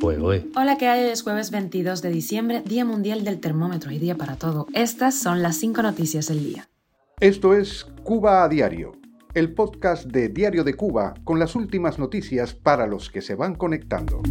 Hola, ¿qué hay? Es jueves 22 de diciembre, Día Mundial del Termómetro y Día para Todo. Estas son las cinco noticias del día. Esto es Cuba a Diario, el podcast de Diario de Cuba con las últimas noticias para los que se van conectando.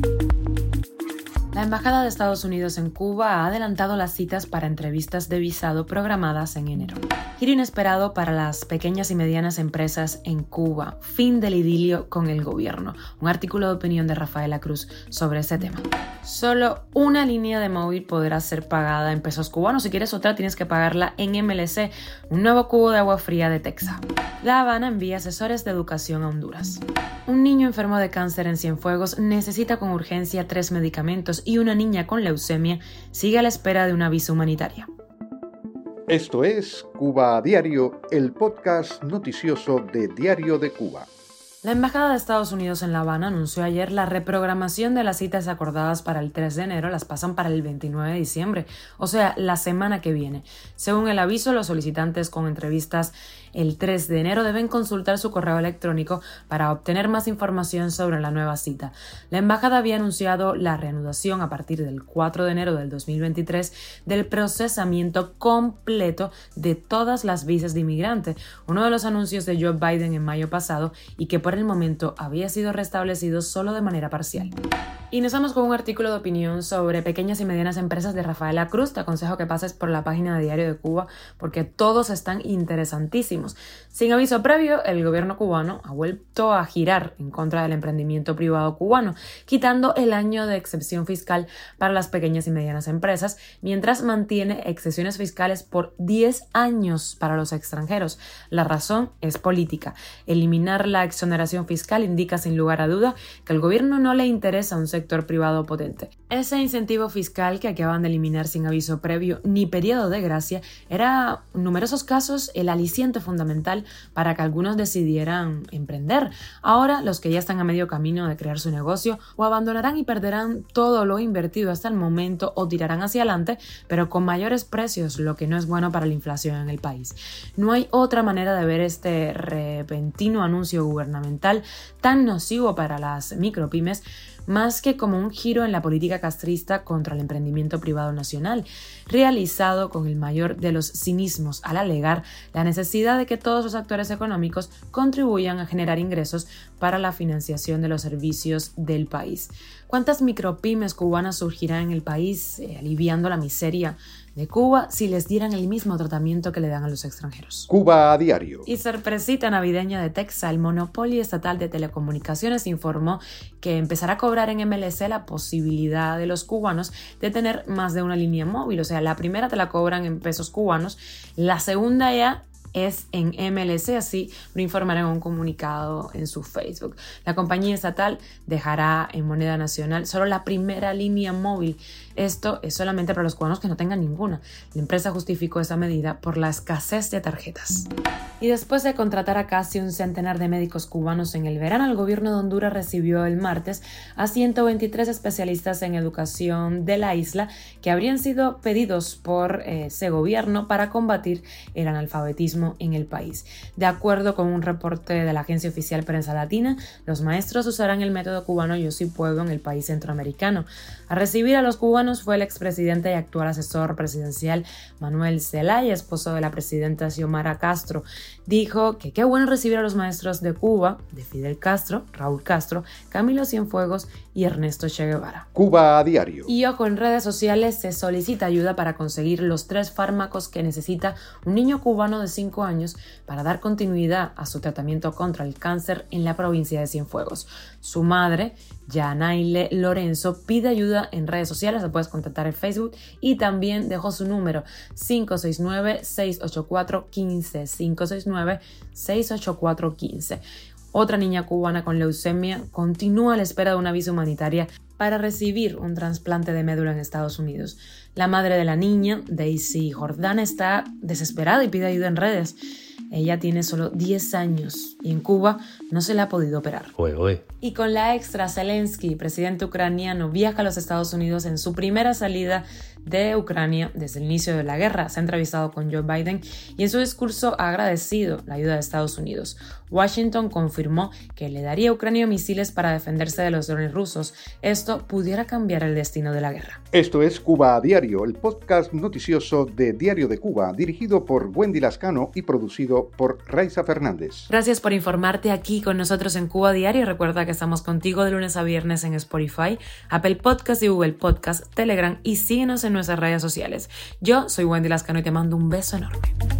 La Embajada de Estados Unidos en Cuba ha adelantado las citas para entrevistas de visado programadas en enero. Giro inesperado para las pequeñas y medianas empresas en Cuba. Fin del idilio con el gobierno. Un artículo de opinión de Rafaela Cruz sobre ese tema. Solo una línea de móvil podrá ser pagada en pesos cubanos. Si quieres otra, tienes que pagarla en MLC, un nuevo cubo de agua fría de Texas. La Habana envía asesores de educación a Honduras. Un niño enfermo de cáncer en Cienfuegos necesita con urgencia tres medicamentos y una niña con leucemia sigue a la espera de una visa humanitaria. Esto es Cuba a Diario, el podcast noticioso de Diario de Cuba. La Embajada de Estados Unidos en La Habana anunció ayer la reprogramación de las citas acordadas para el 3 de enero, las pasan para el 29 de diciembre, o sea, la semana que viene. Según el aviso, los solicitantes con entrevistas el 3 de enero deben consultar su correo electrónico para obtener más información sobre la nueva cita. La embajada había anunciado la reanudación a partir del 4 de enero del 2023 del procesamiento completo de todas las visas de inmigrante, uno de los anuncios de Joe Biden en mayo pasado y que por el momento había sido restablecido solo de manera parcial. Y nos vamos con un artículo de opinión sobre pequeñas y medianas empresas de Rafaela Cruz. Te aconsejo que pases por la página de Diario de Cuba porque todos están interesantísimos. Sin aviso previo, el gobierno cubano ha vuelto a girar en contra del emprendimiento privado cubano, quitando el año de excepción fiscal para las pequeñas y medianas empresas, mientras mantiene excepciones fiscales por 10 años para los extranjeros. La razón es política. Eliminar la exoneración fiscal indica sin lugar a duda que al gobierno no le interesa un sector privado potente. Ese incentivo fiscal que acaban de eliminar sin aviso previo ni periodo de gracia era en numerosos casos el aliciente fundamental para que algunos decidieran emprender. Ahora los que ya están a medio camino de crear su negocio o abandonarán y perderán todo lo invertido hasta el momento o tirarán hacia adelante, pero con mayores precios, lo que no es bueno para la inflación en el país. No hay otra manera de ver este repentino anuncio gubernamental tan nocivo para las micropymes más que como un giro en la política castrista contra el emprendimiento privado nacional, realizado con el mayor de los cinismos al alegar la necesidad de que todos los actores económicos contribuyan a generar ingresos para la financiación de los servicios del país. ¿Cuántas micropymes cubanas surgirán en el país eh, aliviando la miseria de Cuba si les dieran el mismo tratamiento que le dan a los extranjeros. Cuba a diario. Y sorpresita navideña de Texas, el monopolio estatal de telecomunicaciones informó que empezará a cobrar en MLC la posibilidad de los cubanos de tener más de una línea móvil. O sea, la primera te la cobran en pesos cubanos, la segunda ya es en MLC, así lo informará en un comunicado en su Facebook. La compañía estatal dejará en moneda nacional solo la primera línea móvil. Esto es solamente para los cubanos que no tengan ninguna. La empresa justificó esa medida por la escasez de tarjetas. Y después de contratar a casi un centenar de médicos cubanos en el verano, el gobierno de Honduras recibió el martes a 123 especialistas en educación de la isla que habrían sido pedidos por eh, ese gobierno para combatir el analfabetismo en el país. De acuerdo con un reporte de la agencia oficial Prensa Latina, los maestros usarán el método cubano Yo soy pueblo en el país centroamericano. A recibir a los cubanos fue el expresidente y actual asesor presidencial Manuel Zelaya, esposo de la presidenta Xiomara Castro dijo que qué bueno recibir a los maestros de Cuba, de Fidel Castro, Raúl Castro, Camilo Cienfuegos y Ernesto Che Guevara. Cuba a diario. Y ojo, en redes sociales se solicita ayuda para conseguir los tres fármacos que necesita un niño cubano de 5 años para dar continuidad a su tratamiento contra el cáncer en la provincia de Cienfuegos. Su madre, Yanaile Lorenzo, pide ayuda en redes sociales, se puedes contactar en Facebook y también dejó su número 569 684 15 569-68415. Otra niña cubana con leucemia continúa a la espera de una visa humanitaria para recibir un trasplante de médula en Estados Unidos. La madre de la niña, Daisy Jordana, está desesperada y pide ayuda en redes. Ella tiene solo 10 años y en Cuba no se le ha podido operar. Y con la extra, Zelensky, presidente ucraniano, viaja a los Estados Unidos en su primera salida de Ucrania desde el inicio de la guerra. Se ha entrevistado con Joe Biden y en su discurso ha agradecido la ayuda de Estados Unidos. Washington confirmó que le daría a Ucrania misiles para defenderse de los drones rusos. Esto pudiera cambiar el destino de la guerra. Esto es Cuba a Diario, el podcast noticioso de Diario de Cuba, dirigido por Wendy Lascano y producido por Raiza Fernández. Gracias por informarte aquí con nosotros en Cuba Diario. Recuerda que estamos contigo de lunes a viernes en Spotify, Apple Podcast y Google Podcast, Telegram y síguenos en nuestras redes sociales. Yo soy Wendy Lascano y te mando un beso enorme.